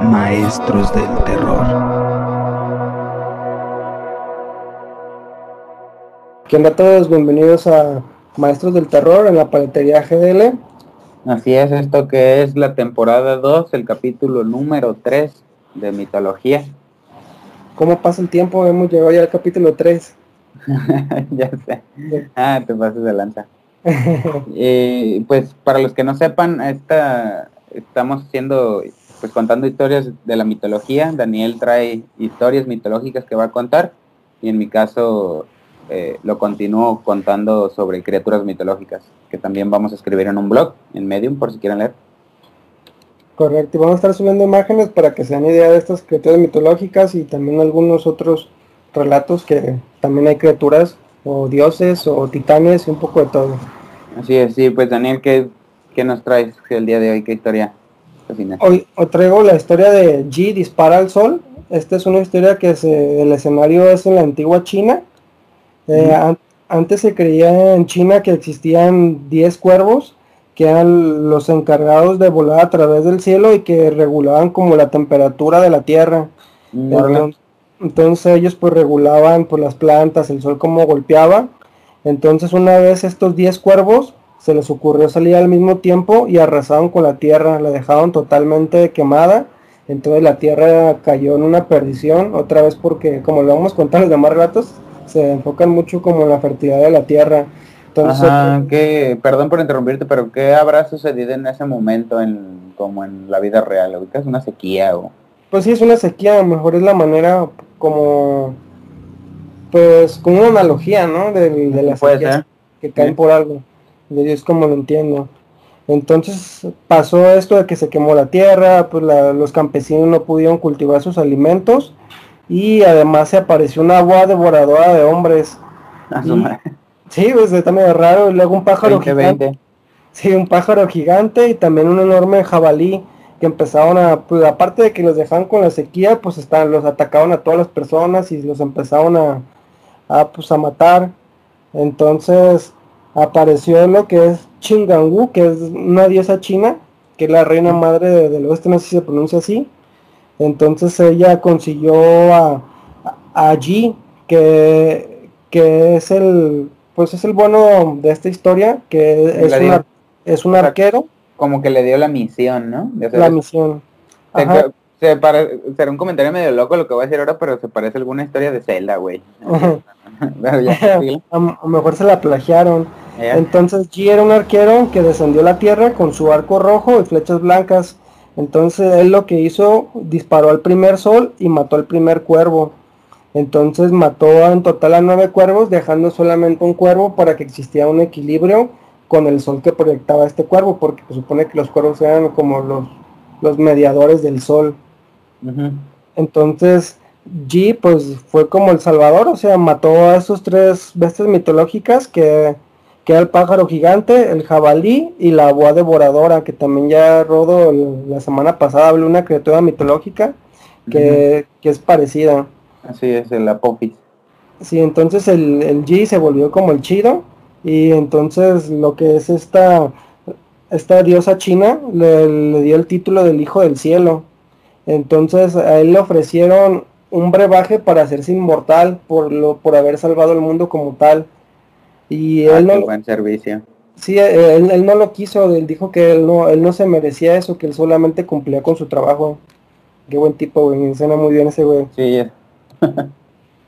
Maestros del terror. ¿Qué onda a todos? Bienvenidos a Maestros del Terror en la paletería GDL. Así es, esto que es la temporada 2, el capítulo número 3 de mitología. ¿Cómo pasa el tiempo? Hemos llegado ya al capítulo 3. ya sé. Ah, te pasas de lanza. y pues para los que no sepan, esta, estamos haciendo, pues contando historias de la mitología. Daniel trae historias mitológicas que va a contar y en mi caso eh, lo continúo contando sobre criaturas mitológicas, que también vamos a escribir en un blog, en Medium, por si quieren leer. Correcto, y vamos a estar subiendo imágenes para que se den idea de estas criaturas mitológicas y también algunos otros relatos que también hay criaturas o dioses o titanes y un poco de todo. Así es, sí, pues Daniel, ¿qué, qué nos traes el día de hoy? ¿Qué historia Hoy, hoy, traigo la historia de G dispara al sol. Esta es una historia que se, el escenario es en la antigua China. Eh, an antes se creía en China que existían 10 cuervos que eran los encargados de volar a través del cielo y que regulaban como la temperatura de la tierra. Entonces, entonces ellos pues regulaban por las plantas, el sol como golpeaba. Entonces una vez estos 10 cuervos se les ocurrió salir al mismo tiempo y arrasaron con la tierra, la dejaron totalmente quemada. Entonces la tierra cayó en una perdición, otra vez porque como lo vamos a contar los demás relatos, se enfocan mucho como en la fertilidad de la tierra. Entonces, Ajá, que, perdón por interrumpirte, pero ¿qué habrá sucedido en ese momento en como en la vida real? ¿Ahorita es una sequía o...? Pues sí, es una sequía, a lo mejor es la manera como, pues, como una analogía, ¿no? De, de las sequías que caen sí. por algo. Y es como lo entiendo. Entonces pasó esto de que se quemó la tierra, pues la, los campesinos no pudieron cultivar sus alimentos y además se apareció una agua devoradora de hombres. Y, sí, pues está medio raro. Y luego un pájaro 20, gigante. 20. Sí, un pájaro gigante y también un enorme jabalí que empezaron a, pues aparte de que los dejaban con la sequía, pues están, los atacaban a todas las personas y los empezaron a, a pues a matar. Entonces apareció lo que es Chingangu, que es una diosa china, que es la reina madre de, del oeste, no sé si se pronuncia así. Entonces ella consiguió a, a, a Ji, que, que es el pues es el bueno de esta historia, que es, una, es un arquero. Como que le dio la misión, ¿no? la misión. Ajá. Se pare, será un comentario medio loco lo que voy a decir ahora, pero se parece a alguna historia de Zelda, güey. a lo mejor se la plagiaron. Entonces G era un arquero que descendió a la tierra con su arco rojo y flechas blancas. Entonces él lo que hizo, disparó al primer sol y mató al primer cuervo. Entonces mató en total a nueve cuervos, dejando solamente un cuervo para que existiera un equilibrio con el sol que proyectaba este cuervo, porque se supone que los cuervos eran como los, los mediadores del sol. Uh -huh. Entonces G pues fue como el salvador, o sea, mató a esos tres bestias mitológicas que, que era el pájaro gigante, el jabalí y la boa devoradora, que también ya Rodo el, la semana pasada habló una criatura mitológica que, uh -huh. que es parecida. Así es, el apófis. Sí, entonces el, el, G se volvió como el chido y entonces lo que es esta, esta diosa china le, le dio el título del hijo del cielo. Entonces a él le ofrecieron un brebaje para hacerse inmortal por lo por haber salvado el mundo como tal. Y ah, él no buen servicio. Sí él, él, no lo quiso él dijo que él no él no se merecía eso que él solamente cumplía con su trabajo. Qué buen tipo güey me suena muy bien ese güey. Sí yeah.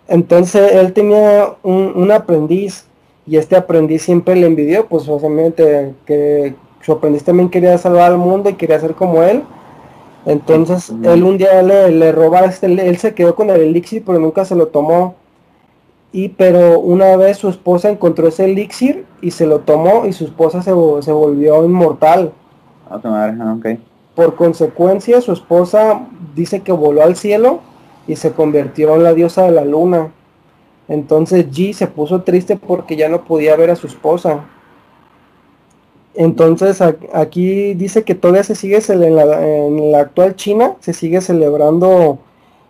entonces él tenía un, un, aprendiz y este aprendiz siempre le envidió pues obviamente que su aprendiz también quería salvar al mundo y quería ser como él entonces él un día le, le roba este, él se quedó con el elixir pero nunca se lo tomó. Y pero una vez su esposa encontró ese elixir y se lo tomó y su esposa se, se volvió inmortal. A tu madre, okay. Por consecuencia su esposa dice que voló al cielo y se convirtió en la diosa de la luna. Entonces G se puso triste porque ya no podía ver a su esposa. Entonces aquí dice que todavía se sigue en la, en la, actual China, se sigue celebrando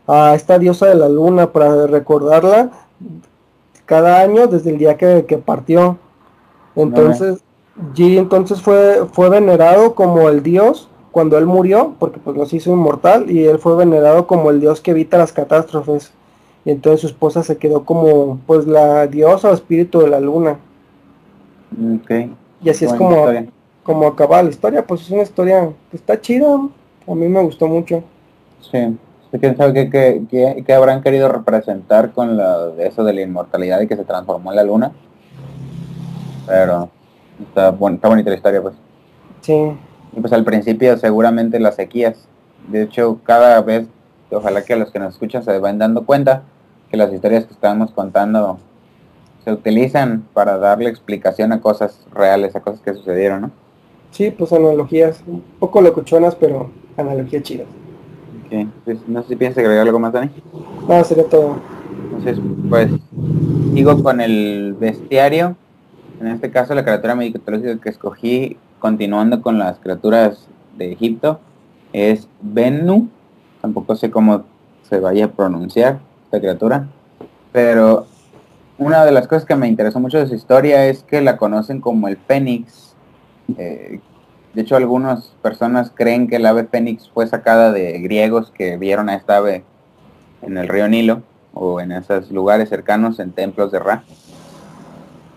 a esta diosa de la luna para recordarla cada año desde el día que, partió. Entonces, G entonces fue, fue venerado como el dios cuando él murió, porque pues los hizo inmortal y él fue venerado como el dios que evita las catástrofes. Y entonces su esposa se quedó como pues la diosa o espíritu de la luna. Y así es como, como acaba la historia, pues es una historia que está chida, a mí me gustó mucho. Sí, quién sabe qué, habrán querido representar con la, eso de la inmortalidad y que se transformó en la luna. Pero está, está bonita la historia, pues. Sí. Y pues al principio seguramente las sequías. De hecho, cada vez, ojalá que los que nos escuchan se vayan dando cuenta que las historias que estamos contando se utilizan para darle explicación a cosas reales, a cosas que sucedieron, ¿no? Sí, pues analogías, un poco locuchonas, pero analogías chidas. Ok, pues no sé si piensas agregar algo más, Dani. No, sería todo. Entonces, pues, sigo con el bestiario. En este caso, la criatura mitológica que escogí, continuando con las criaturas de Egipto, es Bennu. Tampoco sé cómo se vaya a pronunciar esta criatura. Pero una de las cosas que me interesó mucho de su historia es que la conocen como el Fénix. Eh, de hecho, algunas personas creen que el ave Fénix fue sacada de griegos que vieron a esta ave en el río Nilo o en esos lugares cercanos en templos de Ra.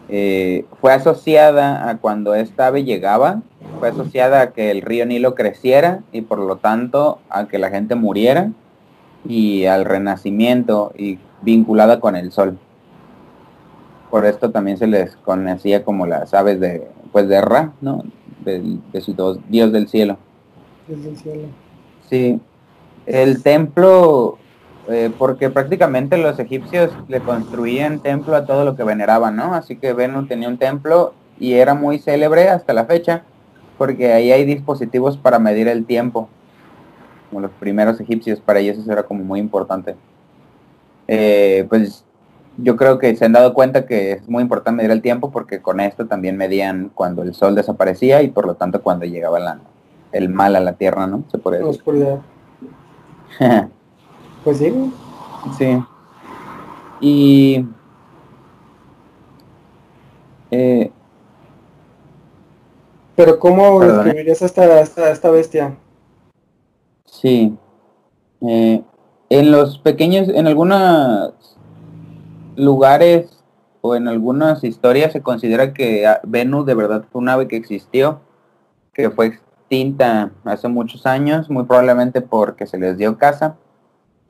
Eh, fue asociada a cuando esta ave llegaba, fue asociada a que el río Nilo creciera y por lo tanto a que la gente muriera y al renacimiento y vinculada con el sol por esto también se les conocía como las aves de, pues de Ra, ¿no? De, su dios del cielo. Dios del cielo. Sí. El templo, eh, porque prácticamente los egipcios le construían templo a todo lo que veneraban, ¿no? Así que Venus tenía un templo y era muy célebre hasta la fecha, porque ahí hay dispositivos para medir el tiempo, como los primeros egipcios, para ellos eso era como muy importante. Eh, pues yo creo que se han dado cuenta que es muy importante medir el tiempo porque con esto también medían cuando el sol desaparecía y por lo tanto cuando llegaba la, el mal a la tierra, ¿no? Se puede decir. pues sí. Sí. Y eh, pero ¿cómo describirías esta, esta, esta bestia? Sí. Eh, en los pequeños, en algunas lugares o en algunas historias se considera que Venus de verdad fue un ave que existió, que fue extinta hace muchos años, muy probablemente porque se les dio caza.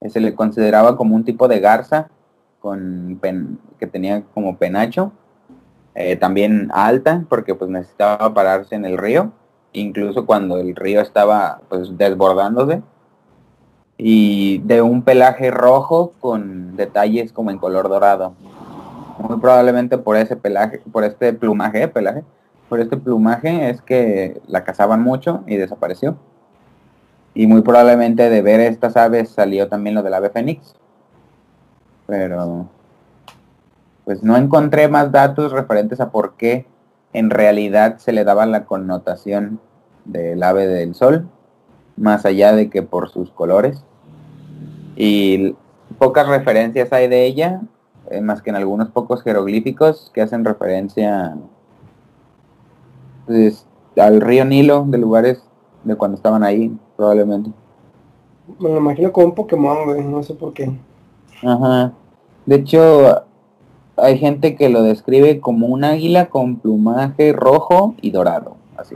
Eh, se le consideraba como un tipo de garza con que tenía como penacho, eh, también alta porque pues necesitaba pararse en el río, incluso cuando el río estaba pues desbordándose y de un pelaje rojo con detalles como en color dorado. Muy probablemente por ese pelaje, por este plumaje, pelaje, por este plumaje es que la cazaban mucho y desapareció. Y muy probablemente de ver estas aves salió también lo del ave fénix. Pero pues no encontré más datos referentes a por qué en realidad se le daba la connotación del ave del sol, más allá de que por sus colores y pocas referencias hay de ella, eh, más que en algunos pocos jeroglíficos que hacen referencia pues, al río Nilo, de lugares de cuando estaban ahí, probablemente. Me lo imagino como un Pokémon, no sé por qué. Ajá. De hecho, hay gente que lo describe como un águila con plumaje rojo y dorado, así.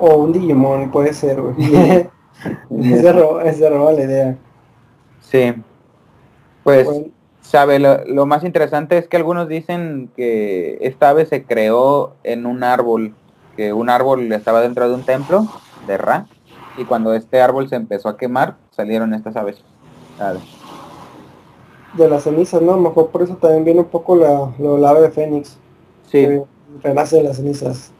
O un Digimon, puede ser, güey. se, roba, la idea. Sí. Pues, sabe, lo, más interesante es que algunos dicen que esta ave se creó en un árbol, que un árbol estaba dentro de un templo de Ra, y cuando este árbol se empezó a quemar, salieron estas aves. De las cenizas, ¿no? mejor por eso también viene un poco la, la ave de Fénix. Sí. renace de las cenizas.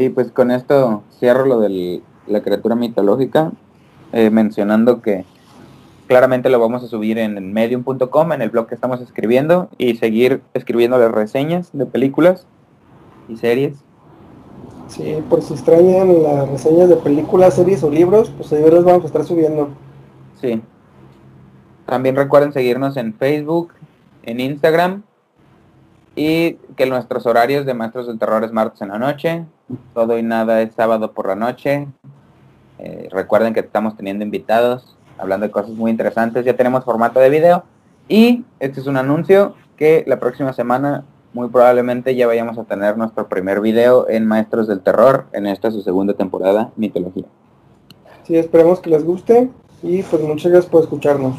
Y pues con esto cierro lo del la criatura mitológica, eh, mencionando que claramente lo vamos a subir en medium.com, en el blog que estamos escribiendo, y seguir escribiendo las reseñas de películas y series. Sí, por si extrañan las reseñas de películas, series o libros, pues ahí las vamos a estar subiendo. Sí. También recuerden seguirnos en Facebook, en Instagram, y que nuestros horarios de Maestros del Terror es martes en la noche, Todo y nada es sábado por la noche. Eh, recuerden que estamos teniendo invitados, hablando de cosas muy interesantes. Ya tenemos formato de video. Y este es un anuncio que la próxima semana muy probablemente ya vayamos a tener nuestro primer video en Maestros del Terror en esta su segunda temporada, Mitología. Sí, esperemos que les guste y pues muchas gracias por escucharnos.